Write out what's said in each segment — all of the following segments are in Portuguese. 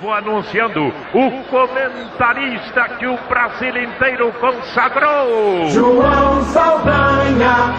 Vou anunciando o comentarista que o Brasil inteiro consagrou. João Saldanha.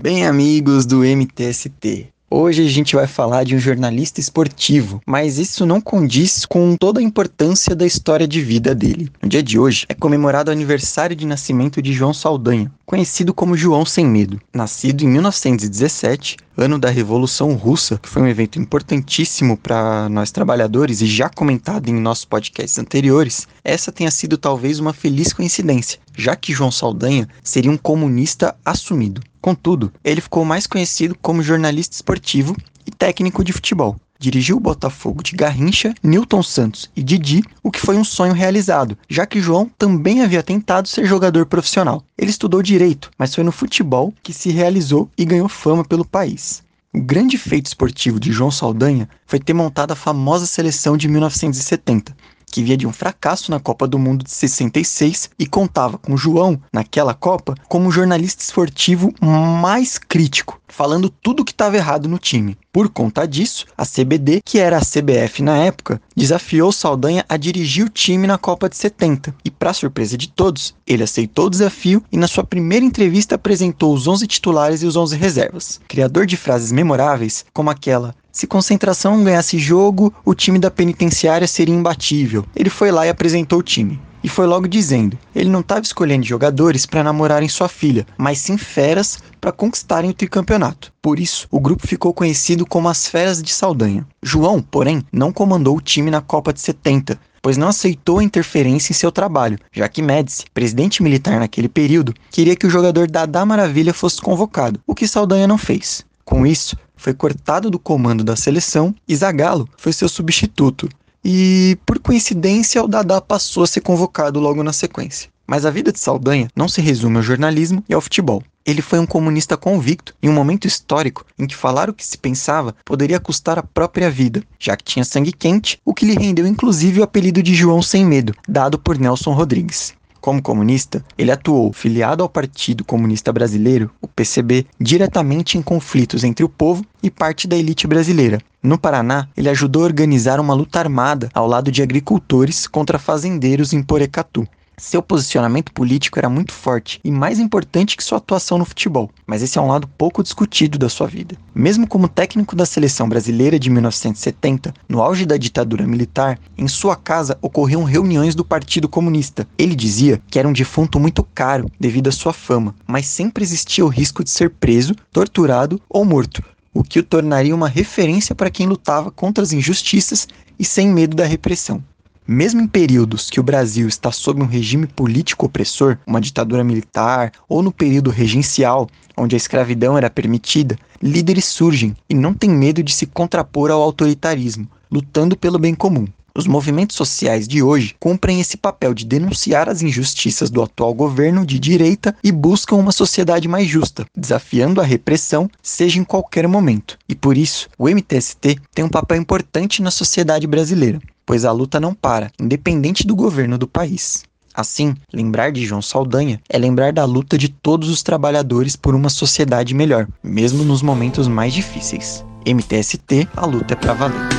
Bem, amigos do MTST, Hoje a gente vai falar de um jornalista esportivo, mas isso não condiz com toda a importância da história de vida dele. No dia de hoje é comemorado o aniversário de nascimento de João Saldanha, conhecido como João Sem Medo. Nascido em 1917, ano da Revolução Russa, que foi um evento importantíssimo para nós trabalhadores e já comentado em nossos podcasts anteriores, essa tenha sido talvez uma feliz coincidência, já que João Saldanha seria um comunista assumido. Contudo, ele ficou mais conhecido como jornalista esportivo e técnico de futebol. Dirigiu o Botafogo de Garrincha, Newton Santos e Didi, o que foi um sonho realizado, já que João também havia tentado ser jogador profissional. Ele estudou direito, mas foi no futebol que se realizou e ganhou fama pelo país. O grande feito esportivo de João Saldanha foi ter montado a famosa seleção de 1970, que via de um fracasso na Copa do Mundo de 66 e contava com João, naquela Copa, como o jornalista esportivo mais crítico, falando tudo o que estava errado no time. Por conta disso, a CBD, que era a CBF na época, desafiou Saldanha a dirigir o time na Copa de 70. E, para surpresa de todos, ele aceitou o desafio e, na sua primeira entrevista, apresentou os 11 titulares e os 11 reservas. Criador de frases memoráveis, como aquela se concentração ganhasse jogo, o time da penitenciária seria imbatível. Ele foi lá e apresentou o time. E foi logo dizendo: ele não estava escolhendo jogadores para namorarem sua filha, mas sim feras para conquistarem o tricampeonato. Por isso, o grupo ficou conhecido como as Feras de Saldanha. João, porém, não comandou o time na Copa de 70, pois não aceitou a interferência em seu trabalho, já que Médici, presidente militar naquele período, queria que o jogador Dadá Maravilha fosse convocado, o que Saldanha não fez. Com isso, foi cortado do comando da seleção e Zagallo foi seu substituto. E, por coincidência, o Dadá passou a ser convocado logo na sequência. Mas a vida de Saldanha não se resume ao jornalismo e ao futebol. Ele foi um comunista convicto em um momento histórico em que falar o que se pensava poderia custar a própria vida, já que tinha sangue quente, o que lhe rendeu inclusive o apelido de João Sem Medo, dado por Nelson Rodrigues. Como comunista, ele atuou filiado ao Partido Comunista Brasileiro, o PCB, diretamente em conflitos entre o povo e parte da elite brasileira. No Paraná, ele ajudou a organizar uma luta armada ao lado de agricultores contra fazendeiros em Porecatu. Seu posicionamento político era muito forte e mais importante que sua atuação no futebol, mas esse é um lado pouco discutido da sua vida. Mesmo como técnico da seleção brasileira de 1970, no auge da ditadura militar, em sua casa ocorriam reuniões do Partido Comunista. Ele dizia que era um defunto muito caro devido à sua fama, mas sempre existia o risco de ser preso, torturado ou morto, o que o tornaria uma referência para quem lutava contra as injustiças e sem medo da repressão. Mesmo em períodos que o Brasil está sob um regime político opressor, uma ditadura militar, ou no período regencial, onde a escravidão era permitida, líderes surgem e não têm medo de se contrapor ao autoritarismo, lutando pelo bem comum. Os movimentos sociais de hoje cumprem esse papel de denunciar as injustiças do atual governo de direita e buscam uma sociedade mais justa, desafiando a repressão, seja em qualquer momento. E por isso, o MTST tem um papel importante na sociedade brasileira pois a luta não para, independente do governo do país. Assim, lembrar de João Saldanha é lembrar da luta de todos os trabalhadores por uma sociedade melhor, mesmo nos momentos mais difíceis. MTST, a luta é pra valer.